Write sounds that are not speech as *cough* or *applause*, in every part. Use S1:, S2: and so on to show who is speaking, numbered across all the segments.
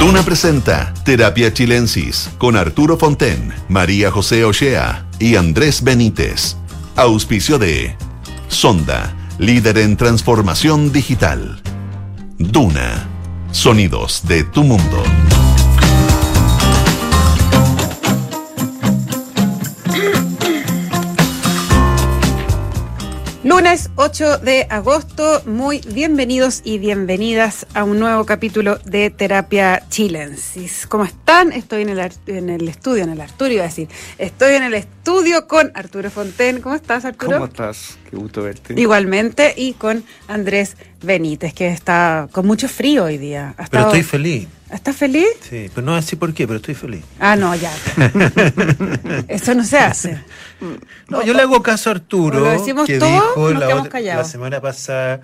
S1: Duna presenta Terapia Chilensis con Arturo Fonten, María José Ochea y Andrés Benítez. Auspicio de Sonda, líder en transformación digital. Duna, sonidos de tu mundo.
S2: Lunes 8 de agosto, muy bienvenidos y bienvenidas a un nuevo capítulo de Terapia Chilensis. ¿Cómo están? Estoy en el, en el estudio, en el Arturo iba a decir. Estoy en el estudio con Arturo Fonten. ¿Cómo estás, Arturo?
S3: ¿Cómo estás? Qué gusto verte.
S2: Igualmente, y con Andrés Benítez, que está con mucho frío hoy día. Ha
S4: Pero
S2: estado-
S4: estoy feliz.
S2: ¿Estás feliz?
S4: Sí, pero no así por qué, pero estoy feliz.
S2: Ah, no, ya. *laughs* Eso no se hace.
S4: No, yo le hago caso a Arturo,
S2: lo decimos
S4: que
S2: todos,
S4: dijo
S2: nos
S4: la, otra- la semana pasada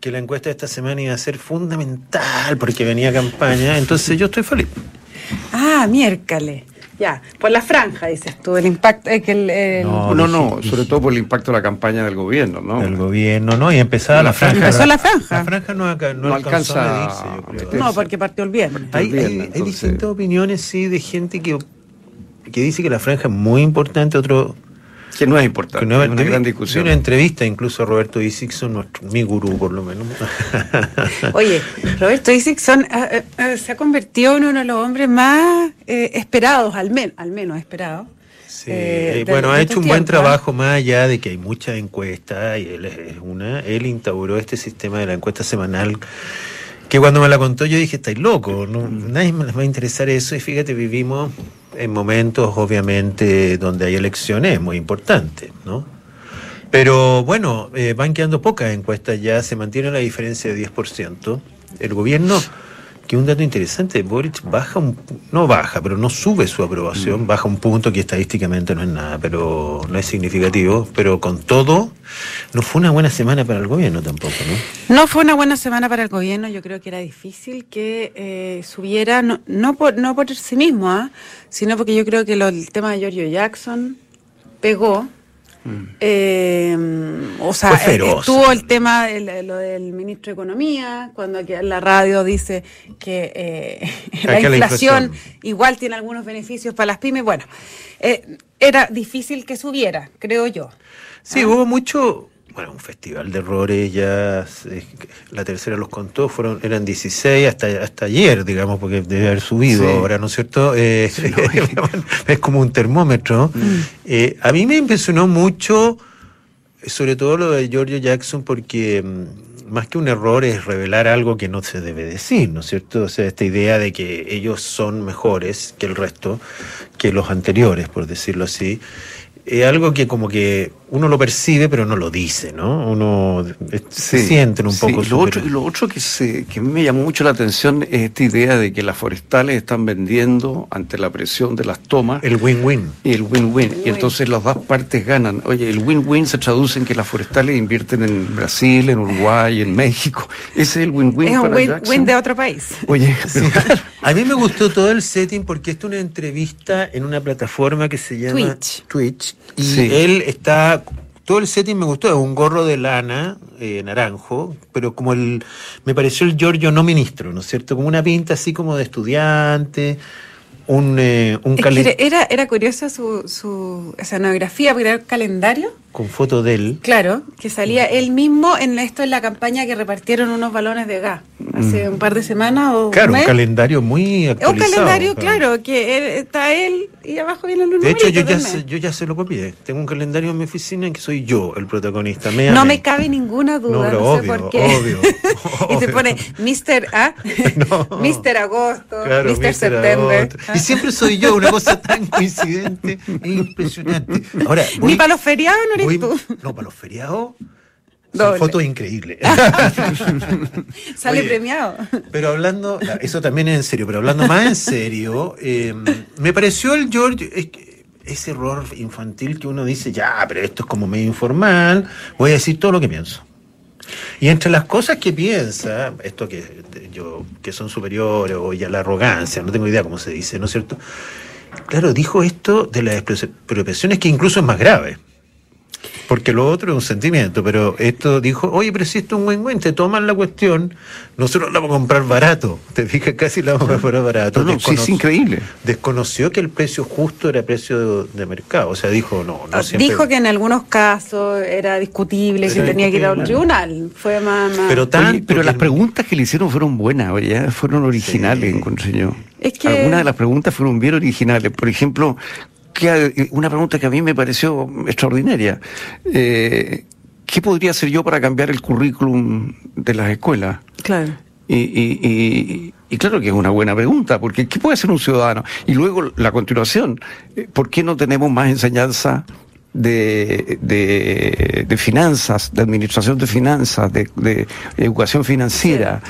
S4: que la encuesta de esta semana iba a ser fundamental porque venía campaña, entonces yo estoy feliz.
S2: Ah, miércoles. Ya, por la franja, dices tú, el impacto. eh, que el, el-
S4: No,
S3: No, sobre todo por el impacto de la campaña del gobierno, ¿no?
S4: Del gobierno, ¿no? Y empezaba la franja.
S2: Empezó la franja.
S4: La franja no, no
S3: No
S4: alcanzó
S3: alcanza
S4: a medirse.
S2: No, porque partió el viernes.
S4: Hay,
S3: el viernes,
S4: hay- hay
S3: entonces-
S4: distintas opiniones, sí, de gente que, que dice que la franja es muy importante, otro
S3: Que no es importante,
S4: Que no-
S3: es una gran discusión.
S4: una entrevista incluso a Roberto Isixson, nuestro, mi gurú por lo menos. *laughs*
S2: Oye, Roberto Isixson eh, eh, se ha convertido en uno de los hombres más eh, esperados, al, men- al menos esperados.
S4: Sí,
S2: eh,
S4: eh,
S2: de-
S4: bueno,
S2: de
S4: ha hecho un buen
S2: ¿eh?
S4: trabajo más allá de que hay muchas encuestas y él es una. Él instauró este sistema de la encuesta semanal que cuando me la contó yo dije, estáis loco, no, nadie me les va a interesar eso y fíjate, vivimos en momentos obviamente donde hay elecciones muy importantes, ¿no? Pero bueno, eh, van quedando pocas encuestas ya, se mantiene la diferencia de 10%. El gobierno, que un dato interesante, Boric baja un, no baja, pero no sube su aprobación, baja un punto que estadísticamente no es nada, pero no es significativo, pero con todo, no fue una buena semana para el gobierno tampoco, ¿no?
S2: No fue una buena semana para el gobierno. Yo creo que era difícil que eh, subiera, no, no, por, no por sí mismo, ¿ah? sino porque yo creo que lo- el tema de Giorgio Jackson pegó. Eh, o sea,
S4: Mm.
S2: Estuvo el tema lo del ministro de Economía, cuando aquí en la radio dice que eh, *laughs* la,
S4: que la
S2: inflación
S4: inflación.
S2: igual tiene algunos beneficios para las pymes. Bueno, eh, era difícil que subiera, creo yo.
S4: Sí, hubo mucho, bueno, un festival de errores, ya la tercera los contó, fueron eran 16 hasta, hasta ayer, digamos, porque debe haber subido
S3: Sí.
S4: ahora, ¿no es cierto? Eh, *laughs* *laughs* es como un termómetro. Eh, a mí me impresionó mucho, sobre todo lo de Giorgio Jackson, porque mm, más que un error es revelar algo que no se debe decir, ¿no es cierto? O sea, esta idea de que ellos son mejores que el resto, que los anteriores, por decirlo así es algo que como que uno lo percibe pero no lo dice, ¿no? Uno eh, se
S3: Sí,
S4: sienten un
S3: sí,
S4: poco
S3: y lo otro, lo otro que, se, que a mí me llamó mucho la atención es esta idea de que las forestales están vendiendo ante la presión de las tomas
S4: el win-win.
S3: y el win-win. Y entonces las dos partes ganan. Oye, el win-win se traduce en que las forestales invierten en Brasil, en Uruguay, en México. Ese es el win-win
S2: es un
S3: para
S2: win,
S3: Jackson.
S2: win de otro país.
S3: Oye, pero claro, *laughs*
S4: A mí me gustó todo el setting porque esto es una entrevista en una plataforma que se llama
S2: Twitch.
S4: Twitch y
S3: Sí.
S4: él está todo el setting me gustó, un gorro de lana eh, naranjo, pero como el me pareció el Giorgio no ministro, ¿no es cierto? Como una pinta así como de estudiante, un eh, un
S2: Es que
S4: calen-
S2: era, era curiosa su, su escenografía, porque era el calendario,
S4: con foto de él.
S2: claro, que salía él mismo en esto en la campaña que repartieron unos balones de gas hace un par de semanas o
S4: Claro,
S2: un
S4: calendario muy
S2: Es un
S4: actualizado.
S2: calendario, claro, que él- está él y abajo viene el
S4: De hecho, yo ya, se, yo ya se lo copié. Tengo un calendario en mi oficina en que soy yo el protagonista. Me
S2: No me cabe ninguna duda, no,
S4: pero
S2: sé
S4: obvio,
S2: por qué.
S4: obvio, *laughs*
S2: y se
S4: obvio.
S2: pone Mr. A, *laughs*
S4: No.
S2: Mr. Agosto,
S4: Claro,
S2: Mr.
S4: Mr.
S2: September.
S4: Agosto. Siempre soy yo, una cosa tan coincidente e impresionante. Ahora,
S2: Ni para los feriados no eres
S4: voy-
S2: tú.
S4: No, para los feriados. Son fotos increíbles. *laughs*
S2: Sale
S4: Oye,
S2: premiado.
S4: Pero hablando, eso también es en serio, pero hablando más en serio, eh, me pareció el George, es que ese error infantil que uno dice, ya, pero esto es como medio informal, voy a decir todo lo que pienso. Y entre las cosas que piensa, esto que yo que son superiores o ya la arrogancia, no tengo idea cómo se dice, ¿no es cierto? Claro, dijo esto de las expropiaciones que incluso es más grave. Porque lo otro es un sentimiento, pero esto dijo, oye, pero si esto es un buen win te toman la cuestión, nosotros la vamos a comprar barato, *laughs* te fijas, casi la vamos a comprar barato.
S3: No, no, sí, es increíble.
S4: Desconoció que el precio justo era precio de, mercado, o sea, dijo, no, no
S2: ah,
S4: siempre...
S2: Dijo que en algunos casos era discutible, que tenía que ir al tribunal, fue más...
S3: Pero, pero las preguntas que le hicieron fueron buenas, ¿ya? fueron originales, encontré yo. Es que... Algunas de las preguntas fueron bien originales, por ejemplo que, una pregunta que a mí me pareció extraordinaria. Eh, ¿Qué podría hacer yo para cambiar el currículum de las escuelas?
S2: Claro.
S3: Y, y, y, claro que es una buena pregunta, porque ¿qué puede hacer un ciudadano? Y luego la continuación, eh, ¿por qué no tenemos más enseñanza de, de, finanzas, de administración de finanzas, de, educación financiera.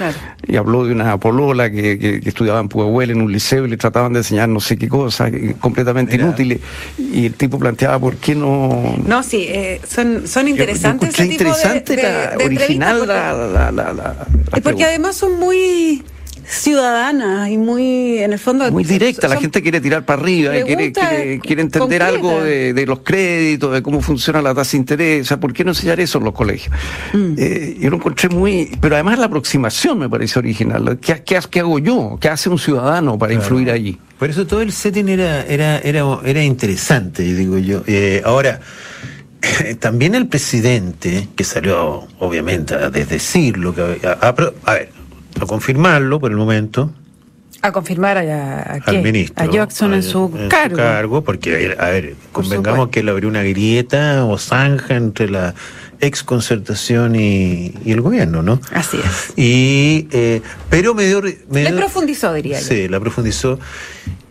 S3: Y habló de una polola que, que, estudiaba en Puebla en un liceo y le trataban de enseñar no sé qué cosa, completamente inútiles. Y el tipo planteaba por qué no.
S2: No, sí, eh, son, son interesantes.
S3: Yo, interesante, original la, la, la,
S2: Y porque además son muy ciudadana y muy, en el fondo...
S3: Muy directa, la gente quiere tirar para arriba, quiere, quiere, entender algo de, los créditos, de cómo funciona la tasa de interés, o sea, ¿por qué no enseñar eso en los colegios? Mm. Eh, yo lo encontré muy... Pero además la aproximación me parece original. ¿Qué, qué, hago yo? ¿Qué hace un ciudadano para influir allí?
S4: Por eso todo el setting era, era, era, era interesante, digo yo. Eh, ahora... *laughs* También el presidente, que salió obviamente a desdecir lo que... a ver, a confirmarlo por el momento.
S2: A confirmar a,
S4: al ministro.
S2: A Jackson en, su, cargo.
S4: cargo. Porque, a ver, convengamos que él abrió una grieta o zanja entre la ex concertación y, el gobierno, ¿no?
S2: Así es.
S4: Y, eh, pero me dio, me
S2: Le profundizó, diría
S4: yo. Sí, la profundizó.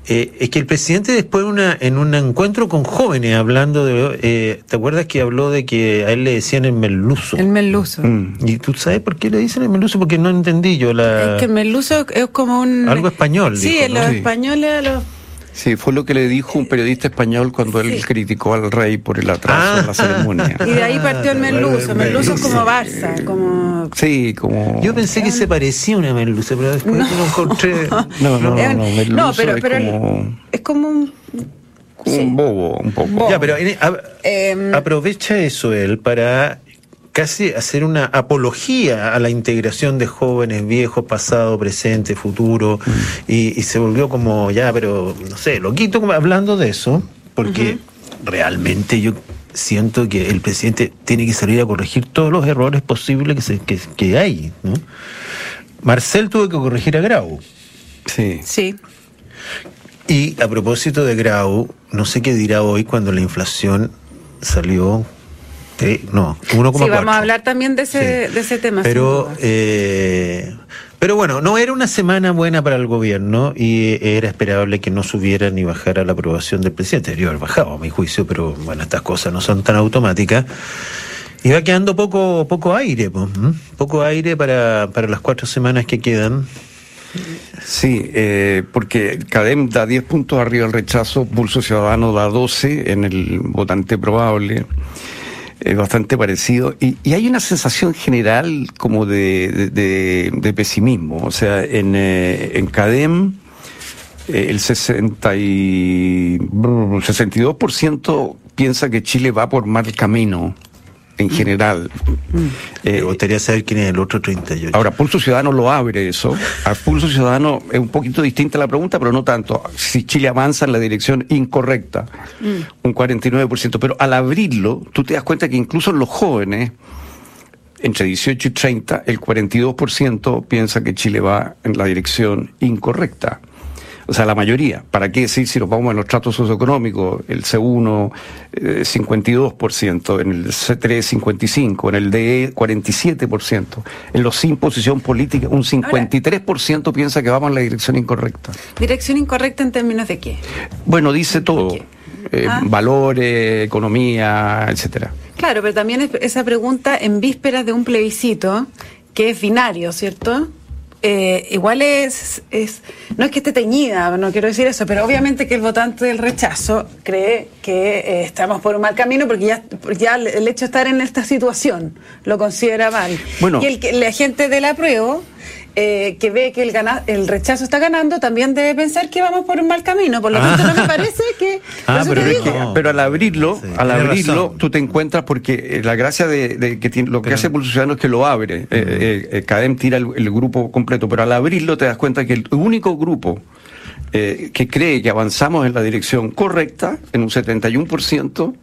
S4: Eh, es que el presidente después una, en un encuentro con jóvenes hablando de... Eh, ¿Te acuerdas que habló de que a él le decían el merluzo?
S2: El merluzo.
S4: Mm. ¿Y tú sabes por qué le dicen el merluzo? Porque no entendí yo la...
S2: Es que el merluzo es como un...
S4: Algo español.
S2: Sí,
S4: dijo,
S2: los españoles a los
S3: Sí, fue lo que le dijo un periodista español cuando él criticó al rey por el atraso en la ah. ceremonia. *laughs*
S2: Y de ahí partió el merluzo. Merluzo es como Barça, como...
S3: Sí, como...
S4: Yo pensé que se parecía a una merluza, pero después no, lo encontré... *laughs*
S3: No, no, no, no, merluzo no pero, es como...
S2: Es como un...
S3: Un bobo, un poco.
S4: Ya, pero em, aprovecha eso él para casi hacer una apología a la integración de jóvenes, viejos, pasado, presente, futuro, y, se volvió como ya, pero no sé, loquito hablando de eso, porque realmente yo siento que el presidente tiene que salir a corregir todos los errores posibles que, se, que, que hay. ¿no? Marcel tuvo que corregir a Grau.
S3: Sí.
S2: Sí.
S4: Y a propósito de Grau, no sé qué dirá hoy cuando la inflación salió no, 1,4.
S2: Sí, vamos a hablar también de ese, de ese tema.
S4: Pero, eh, pero bueno, no era una semana buena para el gobierno y era esperable que no subiera ni bajara la aprobación del presidente. Debería haber bajado, a mi juicio, pero bueno, estas cosas no son tan automáticas. Y va quedando poco, poco aire, poco aire para, para las cuatro semanas que quedan.
S3: Sí, eh, porque CADEM da 10 puntos arriba el rechazo, Pulso Ciudadano da 12 en el votante probable es bastante parecido. Y, hay una sensación general como de, de, pesimismo. O sea, en, eh, en CADEM eh, el 60 y, 62% piensa que Chile va por mal camino en general.
S4: Me eh, gustaría saber quién es el otro 38.
S3: Ahora, Pulso Ciudadano lo abre eso. A Pulso Ciudadano es un poquito distinta la pregunta, pero no tanto. Si Chile avanza en la dirección incorrecta, mm. un 49%. Pero al abrirlo, tú te das cuenta que incluso los jóvenes, entre 18 y 30, el 42% piensa que Chile va en la dirección incorrecta o sea, la mayoría. ¿Para qué decir si nos vamos en los tratos socioeconómicos? El C1, 52%, eh, en el C3, 55%, en el DE, 47%, en los sin posición política, un 53% piensa que vamos en la dirección incorrecta.
S2: ¿Dirección incorrecta en términos de qué?
S3: Bueno, dice todo. Eh, ah. valores, economía, etcétera.
S2: Claro, pero también esa pregunta en vísperas de un plebiscito que es binario, ¿cierto? Eh, igual es, es, no es que esté teñida, no quiero decir eso, pero obviamente que el votante del rechazo cree que eh, estamos por un mal camino porque ya, ya el hecho de estar en esta situación lo considera mal. Bueno, y el, la gente del apruebo eh, que ve que el, gana, el rechazo está ganando, también debe pensar que vamos por un mal camino. Por lo tanto, no me parece que. *laughs*
S4: Ah, pero
S2: te
S4: es
S2: digo.
S4: que- No.
S3: Pero al abrirlo,
S4: Sí,
S3: al abrirlo,
S4: razón.
S3: tú te encuentras porque eh, la gracia de, de que tiene- lo que
S4: Pero-
S3: hace Pulso Ciudadano es que lo abre. Eh, eh, eh, Cadem tira el, el grupo completo, pero al abrirlo te das cuenta que el único grupo eh, que cree que avanzamos en la dirección correcta, en un 71%,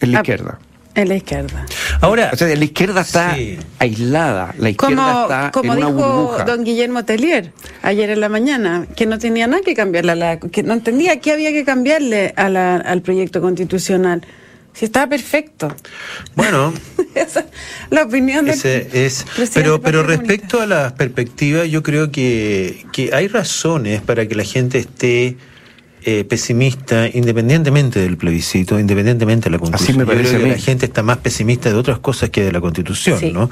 S3: es la
S2: Ah,
S3: izquierda.
S2: En la izquierda.
S4: Ahora,
S3: O sea, la izquierda está
S4: Sí.
S3: aislada, la izquierda
S2: Como,
S3: está
S2: como
S3: en una
S2: dijo
S3: burbuja.
S2: don Guillermo Tellier ayer en la mañana, que no tenía nada que cambiarle, a la, que no entendía qué había que cambiarle a la- al proyecto constitucional. Si estaba perfecto.
S4: bueno, *laughs*
S2: Esa la opinión
S4: Ese es, pero, pero respecto a las perspectivas, yo creo que, que hay razones para que la gente esté eh, pesimista, independientemente del plebiscito, independientemente de la constitución.
S3: me
S4: Yo
S3: parece
S4: creo
S3: a
S4: que
S3: mí.
S4: la gente está más pesimista de otras cosas que de la constitución,
S2: Sí.
S4: ¿no?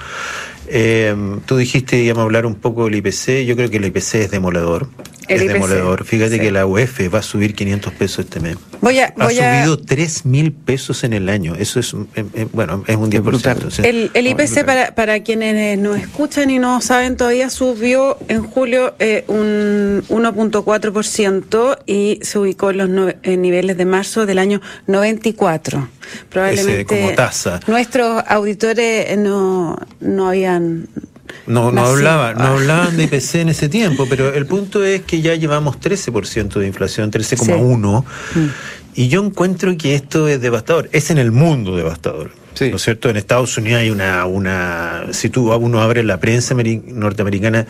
S4: Eh, tú dijiste, íbamos a hablar un poco del IPC, yo creo que el IPC es demoledor.
S2: El
S4: es
S2: IPC,
S4: demoledor. Fíjate
S2: sí.
S4: que la UEF va a subir 500 pesos este mes.
S2: Voy a-
S4: ha
S2: voy a-
S4: subido 3 mil pesos en el año. Eso es, eh, eh, bueno, es un 10%.
S3: brutal.
S4: o sea,
S2: El, el IPC, para, para quienes eh, nos escuchan y no saben todavía, subió en julio eh, un 1.4% y se ubicó en los no- en niveles de marzo del año 94. Probablemente
S4: como tasa.
S2: nuestros auditores no, no habían...
S4: No, no, hablaba, no
S2: Ah.
S4: hablaban de *laughs* IPC en ese tiempo, pero el punto es que ya llevamos 13% de inflación, 13,1%, y yo encuentro que esto es devastador. Es en el mundo devastador.
S3: Sí.
S4: ¿No es cierto? En Estados Unidos hay una, una si tú uno abre la prensa ameri- norteamericana,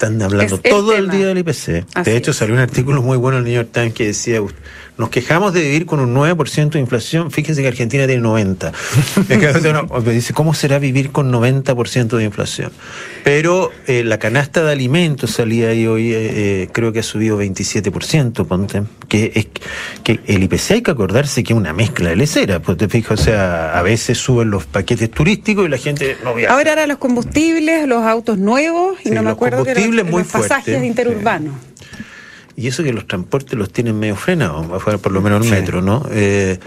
S4: están hablando
S2: Es
S4: todo el día del IPC.
S2: Así
S4: de hecho, salió un artículo muy bueno en el New York Times que decía, "Ust- nos quejamos de vivir con un 9% de inflación, fíjense que Argentina tiene 90. *laughs* Es que, o sea, uno dice, ¿cómo será vivir con 90% de inflación? Pero eh, la canasta de alimentos salía ahí hoy, eh, eh, creo que ha subido 27%, ponte, que es que el IPC hay que acordarse que es una mezcla de lecera, pues te fijas, o sea, a veces suben los paquetes turísticos y la gente no viaja.
S2: Ahora eran los combustibles, los autos nuevos y
S4: Sí,
S2: no me acuerdo que
S4: combustibles
S2: los,
S4: muy
S2: los pasajes
S4: fuertes.
S2: interurbanos.
S4: Y eso que los transportes los tienen medio frenados, afuera por lo menos el
S3: Sí.
S4: metro, ¿no? Eh,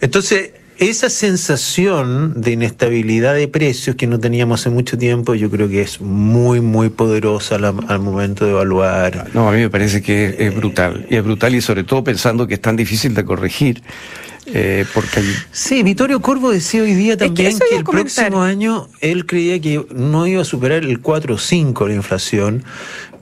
S4: entonces, esa sensación de inestabilidad de precios que no teníamos hace mucho tiempo, yo creo que es muy, muy poderosa la- al momento de evaluar.
S3: No, a mí me parece que es, es brutal. Y es brutal y sobre todo pensando que es tan difícil de corregir. Eh, porque hay-
S4: Sí, Vittorio Corvo decía hoy día también que, el
S2: comentar.
S4: próximo año él creía que no iba a superar el 4 o 5 la inflación.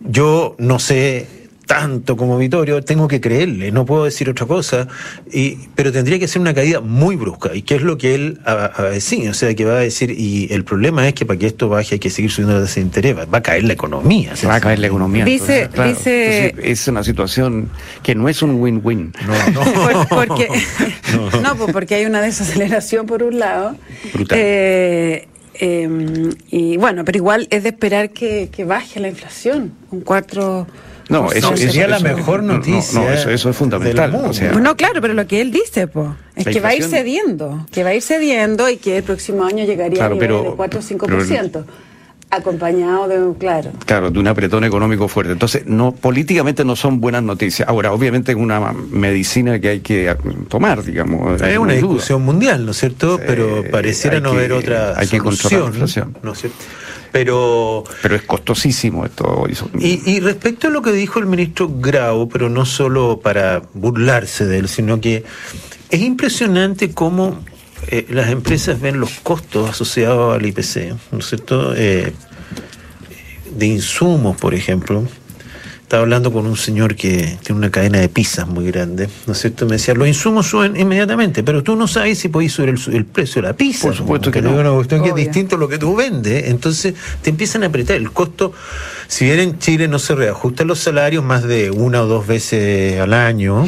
S4: Yo no sé tanto como Vittorio, tengo que creerle, no puedo decir otra cosa, y, pero tendría que ser una caída muy brusca, y que es lo que él va a decir, o sea, que va a decir, y el problema es que para que esto baje hay que seguir subiendo la tasa de interés, va va a caer la economía.
S3: se va a caer la economía.
S2: Dice-
S3: entonces, claro.
S2: dice-
S3: Entonces, es una situación que no es un win-win.
S4: No, no. *laughs*
S2: Por- porque, *laughs* no. pues porque hay una desaceleración por un lado.
S3: Brutal.
S2: Eh, eh, y bueno, pero igual es de esperar que, que baje la inflación, un 4.
S3: No, eso,
S4: No,
S3: eso-
S4: sería la
S3: eso-
S4: mejor
S3: no, no,
S4: noticia
S3: No, eso, eso es fundamental. O sea,
S2: No, claro, pero lo que él dice, pues, es que va a ir cediendo, que va a ir cediendo y que el próximo año llegaría
S3: Claro,
S2: a niveles
S3: pero-
S2: de 4 o 5%, acompañado de un, claro.
S3: Claro, de un apretón económico fuerte. Entonces, no, políticamente no son buenas noticias. Ahora, obviamente es una medicina que hay que tomar, digamos.
S4: Es una
S3: duda.
S4: discusión mundial, ¿no es cierto?
S3: Sí,
S4: Pero pareciera no
S3: que-
S4: haber otra
S3: hay que controlar la
S4: solución,
S3: inflación.
S4: ¿no es cierto? Pero
S3: Pero es costosísimo esto.
S4: y, y respecto a lo que dijo el ministro Grau, pero no solo para burlarse de él, sino que es impresionante cómo eh, las empresas ven los costos asociados al IPC, ¿no es cierto? Eh, de insumos, por ejemplo. Estaba hablando con un señor que tiene una cadena de pizzas muy grande, ¿no es cierto? Me decía, los insumos suben inmediatamente, pero tú no sabes si podéis subir el, el precio de la pizza.
S3: Por supuesto que no.
S4: una cuestión que es distinto a lo que tú vendes, entonces te empiezan a apretar el costo. Si bien en Chile no se reajustan los salarios más de una o dos veces al año,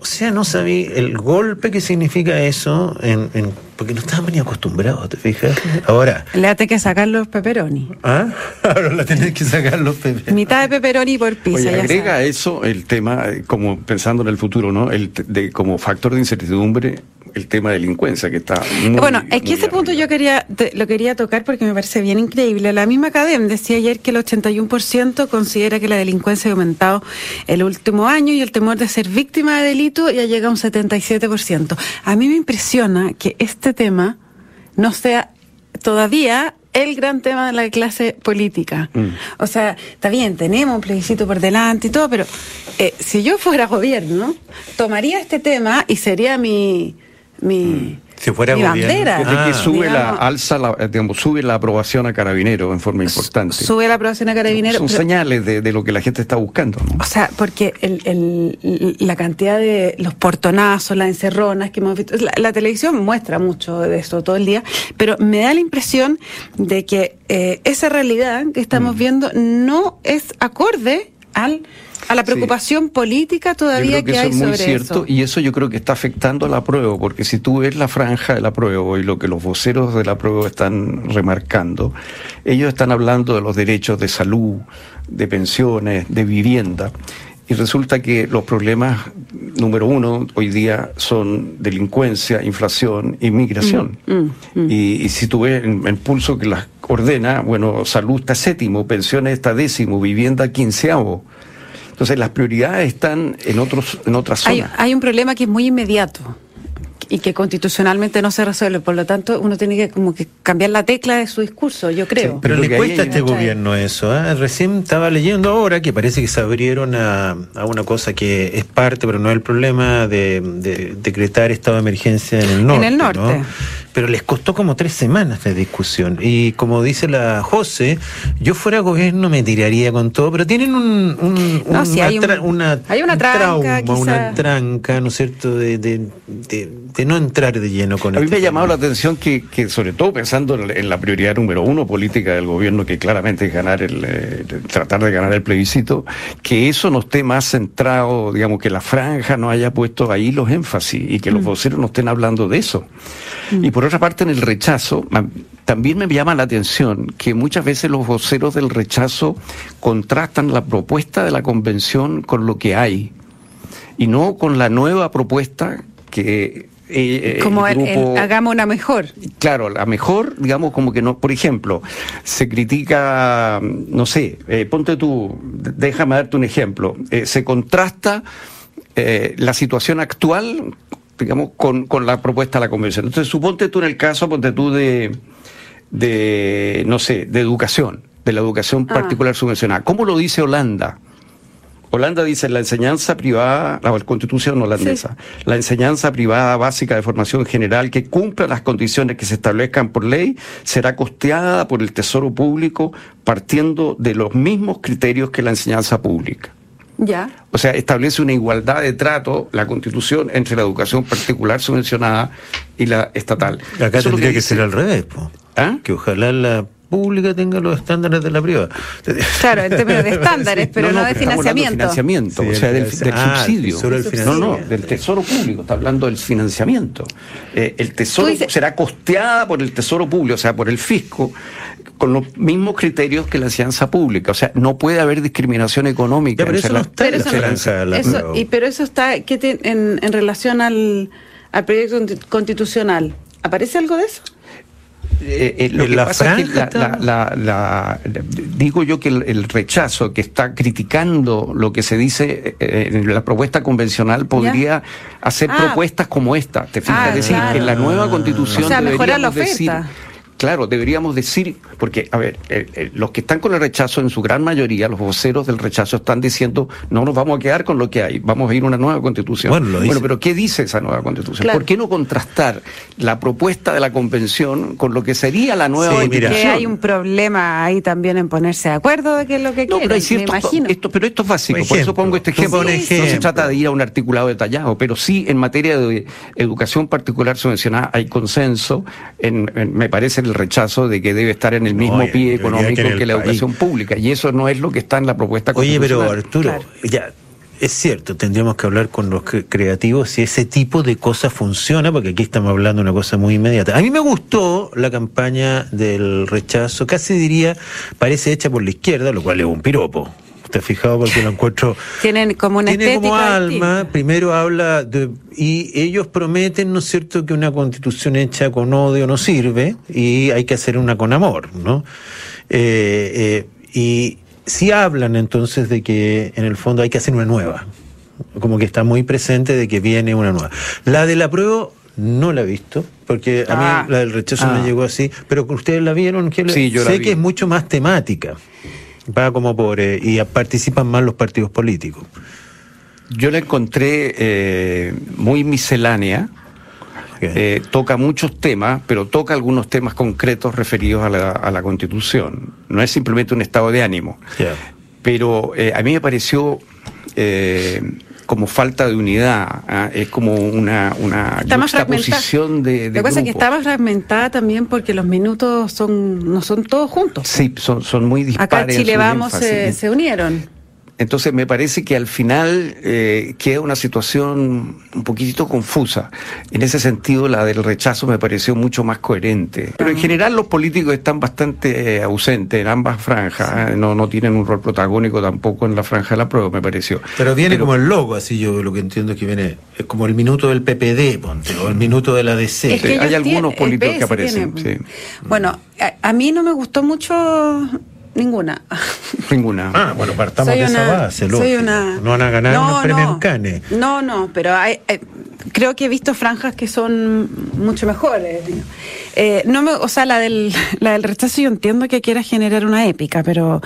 S4: o sea, no sabí el golpe que significa eso, en, en- porque no estaban ni acostumbrados, ¿te fijas? Ahora,
S2: Le hace que sacar los pepperoni.
S4: ¿ah? *laughs* ahora la tenés que sacar los pepe.
S2: Mitad de pepperoni por pizza.
S3: Oye,
S2: ya
S3: agrega
S2: sabe.
S3: eso el tema, eh, como pensando en el futuro, ¿no? El de, como factor de incertidumbre, el tema de delincuencia, que está muy,
S2: bueno, es que ese punto
S3: arriba.
S2: yo quería te- lo quería tocar porque me parece bien increíble. La misma Cadem decía ayer que el 81% considera que la delincuencia ha aumentado el último año y el temor de ser víctima de delito ya llega a un 77%. A mí me impresiona que este tema no sea todavía el gran tema de la clase política. Mm. O sea, está bien, tenemos un plebiscito por delante y todo, pero eh, si yo fuera gobierno, tomaría este tema y sería mi... mi mm.
S4: Si fuera mi bandera.
S3: que ah. sube la alza, la, digamos, sube la aprobación a carabineros en forma importante.
S2: Sube la aprobación a carabineros.
S3: Son señales de, lo que la gente está buscando.
S2: O sea, porque el, la cantidad de los portonazos, las encerronas que hemos visto, la, televisión muestra mucho de esto todo el día, pero me da la impresión de que eh, esa realidad que estamos mm. viendo no es acorde al a la preocupación política todavía que, hay eso es muy cierto,
S3: Y eso yo creo que está afectando a la prueba, porque si tú ves la franja de la prueba y lo que los voceros de la prueba están remarcando, ellos están hablando de los derechos de salud, de pensiones, de vivienda. Y resulta que los problemas número uno hoy día son delincuencia, inflación, inmigración. Mm, mm, mm. Y, si tú ves el, el, pulso que las ordena, bueno, salud está séptimo, pensiones está décimo, vivienda quinceavo. Entonces las prioridades están en otros en otras zonas.
S2: Hay, un problema que es muy inmediato y que constitucionalmente no se resuelve. Por lo tanto, uno tiene que como que cambiar la tecla de su discurso, yo creo.
S4: pero le cuesta a este gobierno eso. ¿eh? Recién estaba leyendo ahora que parece que se abrieron a, una cosa que es parte, pero no es el problema de, decretar estado de emergencia en el norte.
S2: En el norte
S4: pero les costó como tres semanas de discusión. Y como dice la José, yo fuera gobierno me tiraría con todo, pero tienen un,
S2: una, hay una tranca,
S4: trauma, una tranca, ¿no es cierto?, de, de, de, no entrar de lleno con
S3: A mí me ha llamado la atención que, que, sobre todo pensando en la prioridad número uno política del gobierno, que claramente es ganar el, eh, tratar de ganar el plebiscito, que eso no esté más centrado, digamos, que la franja no haya puesto ahí los énfasis y que los mm. voceros no estén hablando de eso. Mm. Y por otra parte, en el rechazo, también me llama la atención que muchas veces los voceros del rechazo contrastan la propuesta de la convención con lo que hay y no con la nueva propuesta que
S2: eh, eh, como el, hagamos una mejor.
S3: Claro, la mejor, digamos, como que no, por ejemplo, se critica, no sé, eh, ponte tú, déjame darte un ejemplo, se contrasta la situación actual digamos, con, con la propuesta de la convención. Entonces, suponte tú en el caso, ponte tú de, de no sé, de educación, de la educación ah. particular subvencionada. ¿Cómo lo dice Holanda? Holanda dice la enseñanza privada, la constitución holandesa, la enseñanza privada básica de formación general que cumpla las condiciones que se establezcan por ley será costeada por el Tesoro Público partiendo de los mismos criterios que la enseñanza pública.
S2: Ya.
S3: O sea, establece una igualdad de trato, la Constitución, entre la educación particular subvencionada y la estatal.
S4: Acá tendría que, ser al revés, ¿Ah? que ojalá la pública tenga los estándares de la privada.
S2: Claro, en términos de *laughs* estándares, pero no, de financiamiento.
S3: financiamiento, o sea, del, ah, subsidio. no, no, del tesoro público, está hablando del financiamiento. Eh, el tesoro será costeada por el tesoro público, o sea, por el fisco, con los mismos criterios que la enseñanza pública. O sea, no puede haber discriminación económica.
S4: pero, eso no está
S2: y, pero eso está ¿qué en, en, relación al, al proyecto constitucional. ¿Aparece algo de eso?
S3: Eh, eh, lo que pasa es que la, digo yo que el, rechazo que está criticando lo que se dice eh, en la propuesta convencional podría hacer ah. propuestas como esta. Te fijas, ah, es decir, en la nueva constitución
S2: o sea, mejorar la oferta.
S3: Claro, deberíamos decir, porque, a ver, eh, eh, los que están con el rechazo, en su gran mayoría, los voceros del rechazo están diciendo, no nos vamos a quedar con lo que hay, vamos a ir a una nueva constitución. Bueno, pero ¿qué dice esa nueva constitución? ¿Por qué no contrastar la propuesta de la convención con lo que sería la nueva sí, constitución?
S2: Que hay un problema ahí también en ponerse de acuerdo de qué es lo que no, quieren, pero me imagino.
S3: Esto, pero esto es básico, por eso pongo este ejemplo. No se trata de ir a un articulado detallado, pero sí en materia de educación particular subvencionada hay consenso, en, me parece, el rechazo de que debe estar en el mismo pie económico que, la educación pública. Y eso no es lo que está en la propuesta
S4: Oye, pero Arturo, ya. Es cierto, tendríamos que hablar con los creativos si ese tipo de cosas funciona, porque aquí estamos hablando de una cosa muy inmediata. A mí me gustó la campaña del rechazo, casi diría, parece hecha por la izquierda, lo cual es un piropo ¿Te has fijado? Porque lo encuentro.
S2: Tienen como una
S4: Tiene como alma. Primero habla de. Y ellos prometen, ¿no es cierto?, que una constitución hecha con odio no sirve y hay que hacer una con amor, ¿no? Eh, eh, y si hablan entonces de que en el fondo hay que hacer una nueva. Como que está muy presente de que viene una nueva. La de la prueba No la he visto, porque a
S2: Ah.
S4: mí la del rechazo
S3: Ah.
S4: me llegó así. Pero ustedes la vieron, que
S3: Sí, yo la
S4: sé
S3: vi.
S4: que es mucho más temática. Va como por. eh, y participan más los partidos políticos.
S3: Yo la encontré eh, muy miscelánea. Eh, toca muchos temas, pero toca algunos temas concretos referidos a la, a la Constitución. No es simplemente un estado de ánimo. Pero eh, a mí me pareció eh, como falta de unidad. ¿ah? Es como una, una
S2: Está más
S3: juxtaposición de, de
S2: Lo que pasa es que está más fragmentada también porque los minutos son no son todos juntos.
S3: Sí, son, son muy dispares.
S2: Acá en Chile Vamos se,
S3: énfasis.
S2: se unieron.
S3: Entonces me parece que al final eh, queda una situación un poquitito confusa. En ese sentido, la del rechazo me pareció mucho más coherente. Pero en general los políticos están bastante eh, ausentes en ambas franjas. ¿eh? No, no tienen un rol protagónico tampoco en la franja de la prueba, me pareció.
S4: Pero viene como el logo, así yo lo que entiendo es que viene. Es como el minuto del PPD, ponte, o el minuto de la DC.
S2: Es que
S3: Sí, hay algunos políticos que aparecen, sí.
S2: Bueno, a, a mí no me gustó mucho ninguna.
S3: Ninguna.
S4: Ah, bueno, partamos
S2: Soy
S4: de esa base,
S2: soy
S4: lógico.
S2: una-
S4: No van a ganar
S2: No,
S4: unos premios
S2: no.
S4: en Cannes.
S2: No, no, pero hay, eh, creo que he visto franjas que son mucho mejores. Eh, no me, o sea, la del, *laughs* la del rechazo yo entiendo que quiera generar una épica, pero,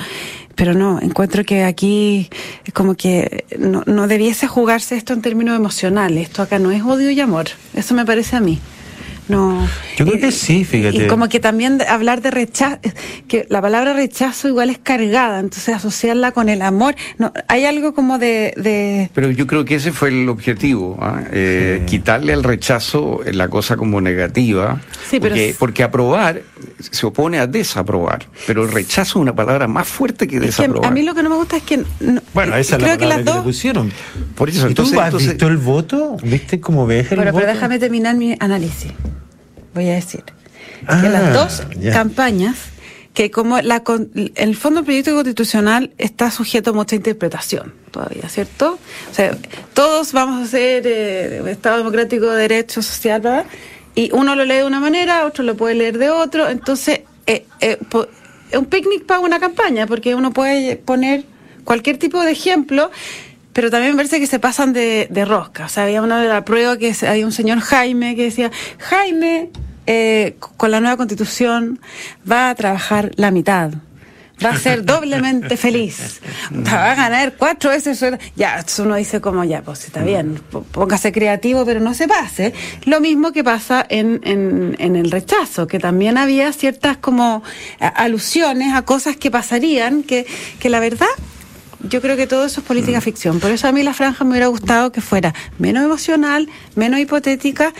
S2: pero no, encuentro que aquí es como que no, no debiese jugarse esto en términos emocionales. Esto acá no es odio y amor. Eso me parece a mí. No.
S4: Yo creo
S2: Y-
S4: que sí, fíjate.
S2: Y como que también hablar de rechazo, que la palabra rechazo igual es cargada, entonces asociarla con el amor, no, hay algo como de, de
S3: Pero yo creo que ese fue el objetivo, ¿ah? Eh, quitarle al rechazo la cosa como negativa,
S2: Sí,
S3: porque, porque aprobar se opone a desaprobar, pero el rechazo es una palabra más fuerte que
S2: Es que
S3: desaprobar.
S2: a mí lo que no me gusta es que. no-
S4: Bueno, esa es
S2: creo
S4: la
S2: que
S4: palabra
S2: las
S4: que, le
S2: dos.
S4: pusieron.
S3: Por eso,
S4: ¿Y tú
S3: entonces-
S4: has
S3: entonces-
S4: visto el voto? ¿Viste cómo ves el
S2: Bueno,
S4: voto?
S2: pero déjame terminar mi análisis. Voy a decir.
S4: Ah,
S2: que las dos
S4: ya.
S2: campañas, que como la con- el fondo del proyecto constitucional está sujeto a mucha interpretación todavía, ¿cierto? O sea, todos vamos a ser eh, Estado democrático, derecho social, ¿verdad? Y uno lo lee de una manera, otro lo puede leer de otro. Entonces, eh, eh, un picnic para una campaña, porque uno puede poner cualquier tipo de ejemplo. Pero también parece que se pasan de, rosca. O sea, había una de la prueba que había un señor Jaime que decía, Jaime, eh, con la nueva constitución va a trabajar la mitad. Va a ser doblemente feliz. Va a ganar cuatro veces. Ya, uno dice como, ya, pues está bien, póngase creativo, pero no se pase. Lo mismo que pasa en, en, en el rechazo, que también había ciertas como alusiones a cosas que pasarían, que, que la verdad yo creo que todo eso es política ficción. Por eso a mí la franja me hubiera gustado que fuera menos emocional, menos hipotética,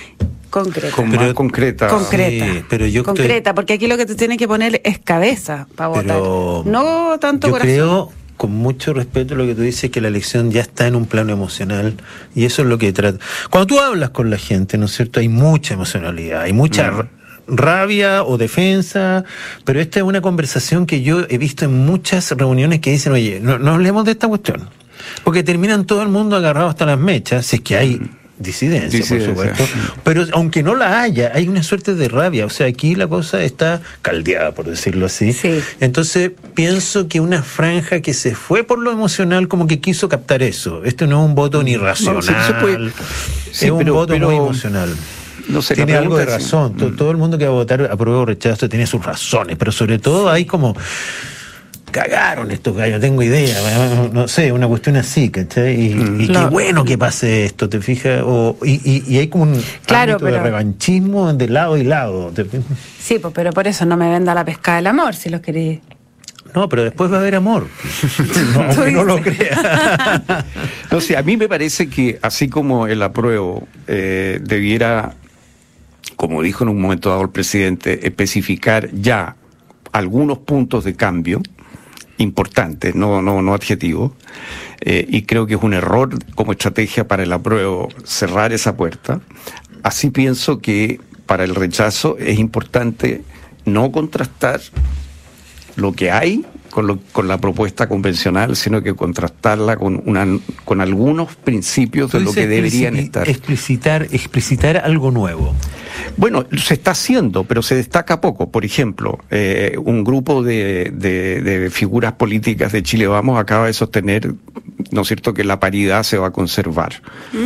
S2: concreta.
S3: Con
S4: Pero-
S3: más concreta.
S2: concreta.
S4: Sí, pero yo estoy-
S2: concreta, porque aquí lo que te tiene que poner es cabeza para
S4: Pero
S2: votar. No tanto
S4: yo
S2: corazón.
S4: creo, con mucho respeto, lo que tú dices, que la elección ya está en un plano emocional y eso es lo que trata. Cuando tú hablas con la gente, ¿no es cierto? Hay mucha emocionalidad, hay mucha
S3: Mm.
S4: Ra- rabia o defensa, pero esta es una conversación que yo he visto en muchas reuniones que dicen, oye, no, no hablemos de esta cuestión, porque terminan todo el mundo agarrado hasta las mechas, si es que hay disidencia,
S3: Disidencia.
S4: por supuesto, pero aunque no la haya, hay una suerte de rabia, o sea, aquí la cosa está caldeada, por decirlo así.
S2: Sí.
S4: Entonces pienso que una franja que se fue por lo emocional como que quiso captar eso. Esto no es un voto ni racional.
S3: sí, se puede- sí,
S4: es un
S3: pero-
S4: voto
S3: pero-
S4: muy emocional.
S3: No sé,
S4: tiene algo de razón. To- Todo el mundo que va a votar a prueba o rechazo tiene sus razones, pero sobre todo hay como cagaron estos gallos, tengo idea, no sé, una cuestión así, ¿cachai? Y, y qué
S2: Lo-
S4: bueno que pase esto, ¿te fijas? O, y, y- y hay como un
S2: Claro,
S4: de revanchismo de lado y lado.
S2: Sí, pues, pero por eso no me venda la pesca del amor, si lo queréis.
S4: No, pero después va a haber amor. *laughs* No, aunque no lo crea.
S3: No sé, a mí me parece que así como el apruebo eh, debiera, como dijo en un momento dado el presidente, especificar ya algunos puntos de cambio importantes, no, no, no adjetivos, eh, y creo que es un error como estrategia para el apruebo cerrar esa puerta. Así pienso que para el rechazo es importante no contrastar lo que hay con, lo- con la propuesta convencional, sino que contrastarla con, una, con algunos principios de lo que deberían estar.
S4: Explicitar, explicitar algo nuevo.
S3: Bueno, se está haciendo, pero se destaca poco. Por ejemplo, eh, un grupo de, de- de figuras políticas de Chile Vamos acaba de sostener ¿no es cierto?, que la paridad se va a conservar.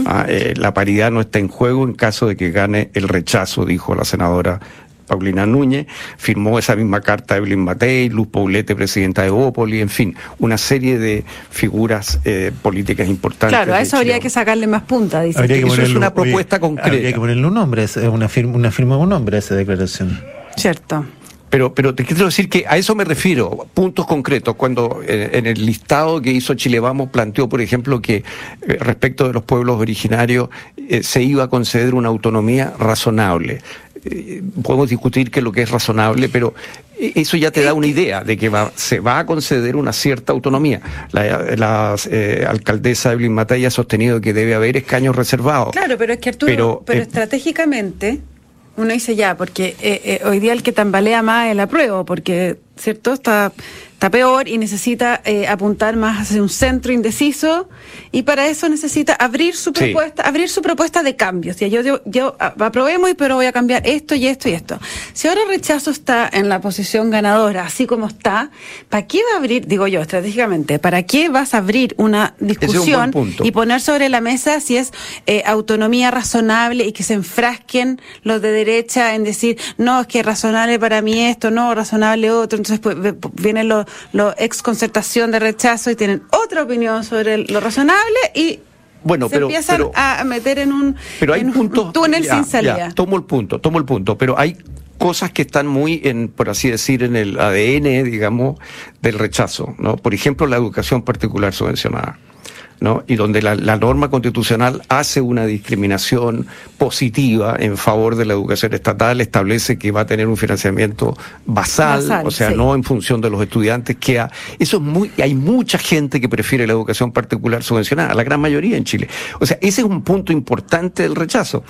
S3: Ah, eh, la paridad no está en juego en caso de que gane el rechazo, dijo la senadora Paulina Núñez, firmó esa misma carta Evelyn Matei, Luz Paulete, presidenta de Opoli, en fin, una serie de figuras eh, políticas importantes.
S2: Claro, a eso habría que sacarle más punta, dice.
S3: Habría que eso es una propuesta concreta.
S4: Habría que ponerle un nombre, una firma, una firma un nombre a esa declaración.
S2: Cierto.
S3: Pero, pero te quiero decir que a eso me refiero, puntos concretos. Cuando eh, en el listado que hizo Chile Vamos planteó, por ejemplo, que eh, respecto de los pueblos originarios eh, se iba a conceder una autonomía razonable. Podemos discutir qué es lo que es razonable, pero eso ya te da una idea de que se va a conceder una cierta autonomía. La, alcaldesa Evelyn Matei ha sostenido que debe haber escaños reservados.
S2: Claro, pero es que Arturo, pero estratégicamente uno dice ya, porque eh, eh, hoy día el que tambalea más es el apruebo, porque, ¿cierto? Está está peor y necesita eh, apuntar más hacia un centro indeciso y para eso necesita abrir su propuesta, abrir su propuesta de cambios. O sea, yo, yo, yo aprobemos, pero voy a cambiar esto y esto y esto. Si ahora el rechazo está en la posición ganadora, así como está, ¿para qué va a abrir, digo yo, estratégicamente, para qué vas a abrir una discusión y poner sobre la mesa si es eh, autonomía razonable y que se enfrasquen los de derecha en decir, no, es que es razonable para mí esto, no, razonable otro, entonces pues, vienen los lo ex concertación de rechazo y tienen otra opinión sobre lo razonable y
S3: bueno,
S2: se empiezan a meter en un,
S3: pero hay
S2: túnel sin salida.
S3: tomo el punto, tomo el punto, pero hay cosas que están muy en, por así decir, en el ADN, digamos, del rechazo, ¿no? Por ejemplo, la educación particular subvencionada. ¿No? y donde la, norma constitucional hace una discriminación positiva en favor de la educación estatal, establece que va a tener un financiamiento basal, o sea, no en función de los estudiantes, que eso es muy, hay mucha gente que prefiere la educación particular subvencionada, la gran mayoría en Chile. O sea, ese es un punto importante del rechazo.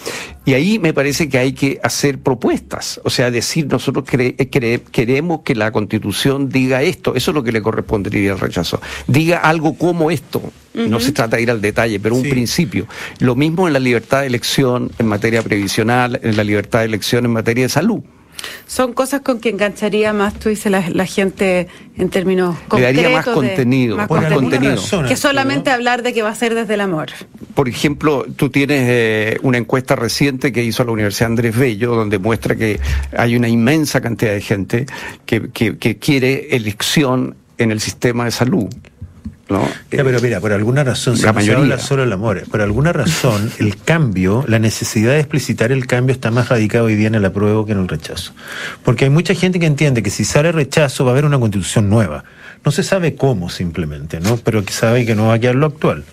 S3: Y ahí me parece que hay que hacer propuestas, o sea, decir nosotros queremos que la constitución diga esto, eso es lo que le correspondería al rechazo, diga algo como esto. No se trata de ir al detalle, pero un principio. Lo mismo en la libertad de elección en materia previsional, en la libertad de elección en materia de salud.
S2: Son cosas con que engancharía más, tú dices, la, gente en términos concretos.
S3: Le daría más contenido, más contenido.
S2: que solamente hablar de que va a ser desde el amor.
S3: Por ejemplo, tú tienes eh, una encuesta reciente que hizo la Universidad Andrés Bello, donde muestra que hay una inmensa cantidad de gente que, que quiere elección en el sistema de salud. ¿No?
S4: pero mira, por alguna razón,
S3: la mayoría. se habla
S4: solo el amor, por alguna razón *laughs* el cambio, la necesidad de explicitar el cambio está más radicado hoy día en el apruebo que en el rechazo. Porque hay mucha gente que entiende que si sale rechazo va a haber una constitución nueva. No se sabe cómo simplemente, ¿no? Pero que sabe que no va a quedar lo actual.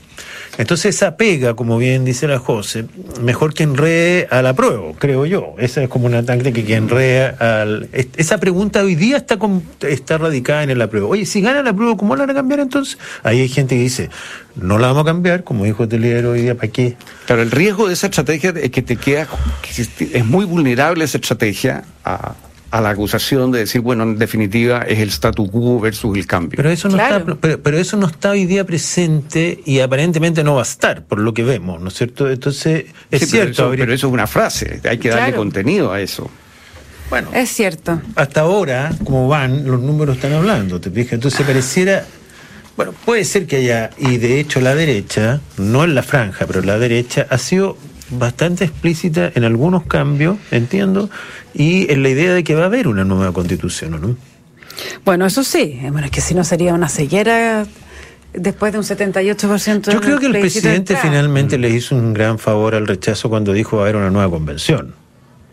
S4: Entonces esa pega, como bien dice la José, mejor que enrede a la prueba, creo yo. Esa es como una táctica que enreda al... Esa pregunta hoy día está, está radicada en la prueba. Oye, si gana la prueba, ¿cómo la van a cambiar entonces? Ahí hay gente que dice, no la vamos a cambiar, como dijo este líder hoy día, ¿para qué?
S3: Pero el riesgo de esa estrategia es que te queda, es muy vulnerable esa estrategia a, a la acusación de decir, bueno, en definitiva es el statu quo versus el cambio.
S4: Pero eso no, está, pero, eso no está hoy día presente y aparentemente no va a estar, por lo que vemos, ¿no es cierto? Entonces, es cierto.
S3: Pero eso, es una frase, hay que darle contenido a eso.
S2: Bueno, es cierto.
S4: Hasta ahora, como van, los números están hablando, ¿te fijas? Entonces pareciera, bueno, puede ser que haya, y de hecho la derecha, no en la franja, pero la derecha ha sido bastante explícita en algunos cambios, entiendo, y en la idea de que va a haber una nueva constitución, ¿no?
S2: Bueno, eso sí, bueno, es que si no sería una ceguera después de un 78%.
S4: Yo creo que el presidente finalmente le hizo un gran favor al rechazo cuando dijo va a haber una nueva convención.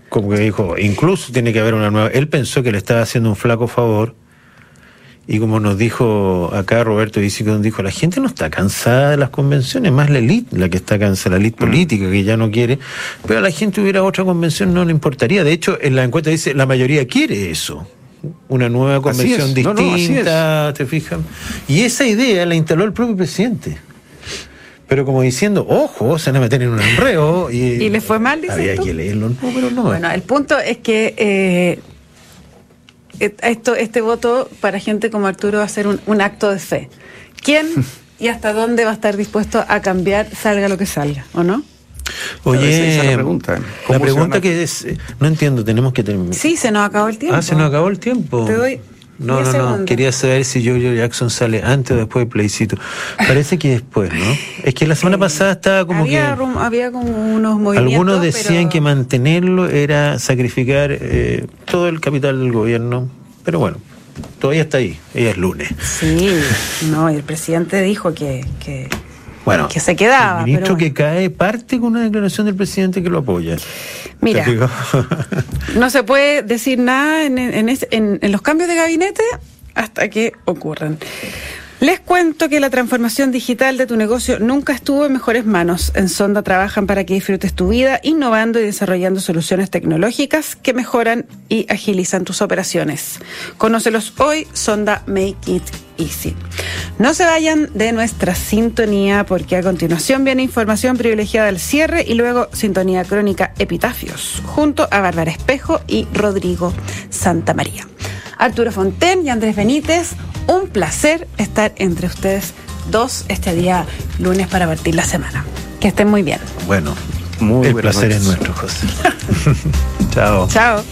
S4: Como que dijo, incluso tiene que haber una nueva. Él pensó que le estaba haciendo un flaco favor y como nos dijo acá Roberto nos dijo, la gente no está cansada de las convenciones, más la élite la que está cansada, la élite mm. política que ya no quiere, pero a la gente hubiera otra convención no le importaría. De hecho, en la encuesta dice, la mayoría quiere eso. Una nueva convención distinta, ¿te fijas? Y esa idea la instaló el propio presidente pero como diciendo, ojo, se van a meter en un enreo. Y,
S2: ¿Y le fue mal, dice
S4: Había que leerlo, no, pero no.
S2: Bueno, el punto es que eh, esto, este voto para gente como Arturo va a ser un, acto de fe. ¿Quién y hasta dónde va a estar dispuesto a cambiar, salga lo que salga, o no?
S4: Oye, la pregunta, la pregunta que es, no entiendo, tenemos que terminar.
S2: Sí, se nos acabó el tiempo.
S4: Ah, se nos acabó el tiempo.
S2: Te doy
S4: No, no, no. Quería saber si Jojo Jackson sale antes o después del plebiscito. Parece que después, ¿no? Es que la semana pasada estaba como
S2: había,
S4: que.
S2: rum- había como unos movimientos.
S4: Algunos decían
S2: pero-
S4: que mantenerlo era sacrificar eh, todo el capital del gobierno. Pero bueno, todavía está ahí. Ella es lunes.
S2: Sí, no, y el presidente dijo que, que,
S4: Bueno,
S2: que se quedaba.
S4: el ministro
S2: pero
S4: que cae parte con una declaración del presidente que lo apoya.
S2: Mira. *laughs* No se puede decir nada en, en- en los cambios de gabinete hasta que ocurran. Les cuento que la transformación digital de tu negocio nunca estuvo en mejores manos. En Sonda trabajan para que disfrutes tu vida, innovando y desarrollando soluciones tecnológicas que mejoran y agilizan tus operaciones. Conócelos hoy, Sonda Make It Easy. No se vayan de nuestra sintonía porque a continuación viene información privilegiada del cierre y luego sintonía crónica Epitafios, junto a Bárbara Espejo y Rodrigo Santamaría. Arturo Fonten y Andrés Benítez, un placer estar entre ustedes dos este día lunes para partir la semana. Que estén muy bien.
S4: bueno,
S3: Muy
S4: el placer es nuestro, José. *laughs* *laughs* Chao.
S2: Chao.